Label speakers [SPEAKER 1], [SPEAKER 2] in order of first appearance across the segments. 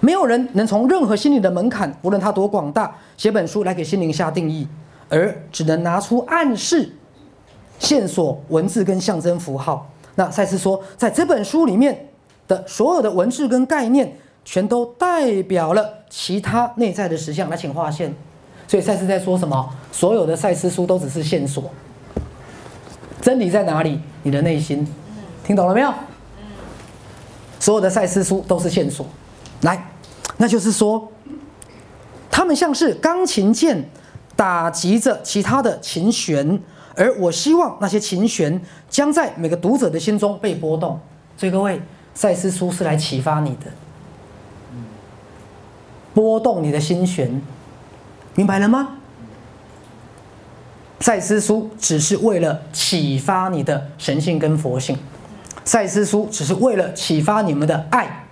[SPEAKER 1] 没有人能从任何心理的门槛，无论它多广大，写本书来给心灵下定义，而只能拿出暗示、线索、文字跟象征符号。那赛斯说，在这本书里面的所有的文字跟概念，全都代表了其他内在的实相。来，请划线。所以赛斯在说什么？所有的赛斯书都只是线索，真理在哪里？你的内心。听懂了没有？所有的赛斯书都是线索。来，那就是说，他们像是钢琴键，打击着其他的琴弦，而我希望那些琴弦将在每个读者的心中被波动。所以各位，赛斯书是来启发你的，波动你的心弦，明白了吗？赛斯书只是为了启发你的神性跟佛性，赛斯书只是为了启发你们的爱。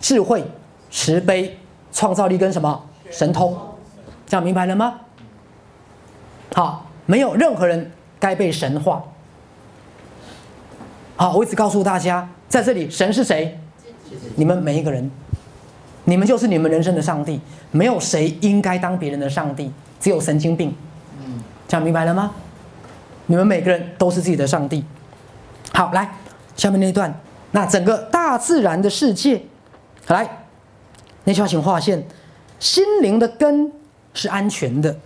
[SPEAKER 1] 智慧、慈悲、创造力跟什么神通，这样明白了吗？好，没有任何人该被神化。好，我一直告诉大家，在这里神是谁？你们每一个人，你们就是你们人生的上帝。没有谁应该当别人的上帝，只有神经病。这样明白了吗？你们每个人都是自己的上帝。好，来下面那一段，那整个大自然的世界。来，那就要请划线。心灵的根是安全的，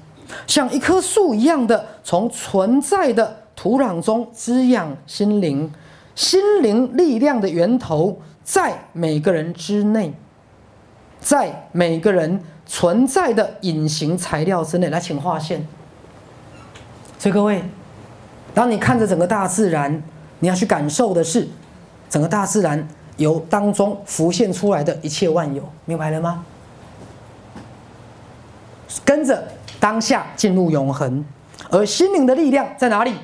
[SPEAKER 1] 像一棵树一样的，从存在的土壤中滋养心灵。心灵力量的源头在每个人之内，在每个人存在的隐形材料之内。来，请划线。所以各位，当你看着整个大自然，你要去感受的是整个大自然。由当中浮现出来的一切万有，明白了吗？跟着当下进入永恒，而心灵的力量在哪里？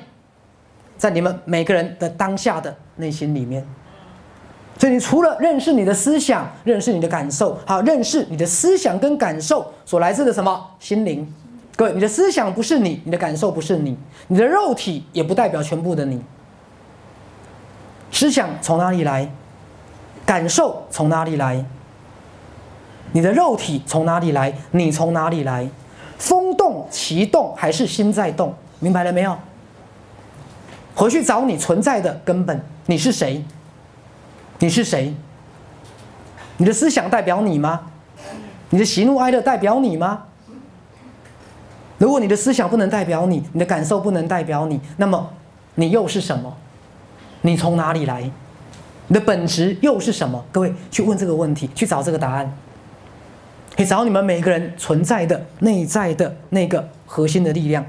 [SPEAKER 1] 在你们每个人的当下的内心里面。所以，你除了认识你的思想，认识你的感受，好，认识你的思想跟感受所来自的什么心灵？各位，你的思想不是你，你的感受不是你，你的肉体也不代表全部的你。思想从哪里来？感受从哪里来？你的肉体从哪里来？你从哪里来？风动、其动还是心在动？明白了没有？回去找你存在的根本，你是谁？你是谁？你的思想代表你吗？你的喜怒哀乐代表你吗？如果你的思想不能代表你，你的感受不能代表你，那么你又是什么？你从哪里来？你的本质又是什么？各位去问这个问题，去找这个答案，可以找你们每个人存在的内在的那个核心的力量。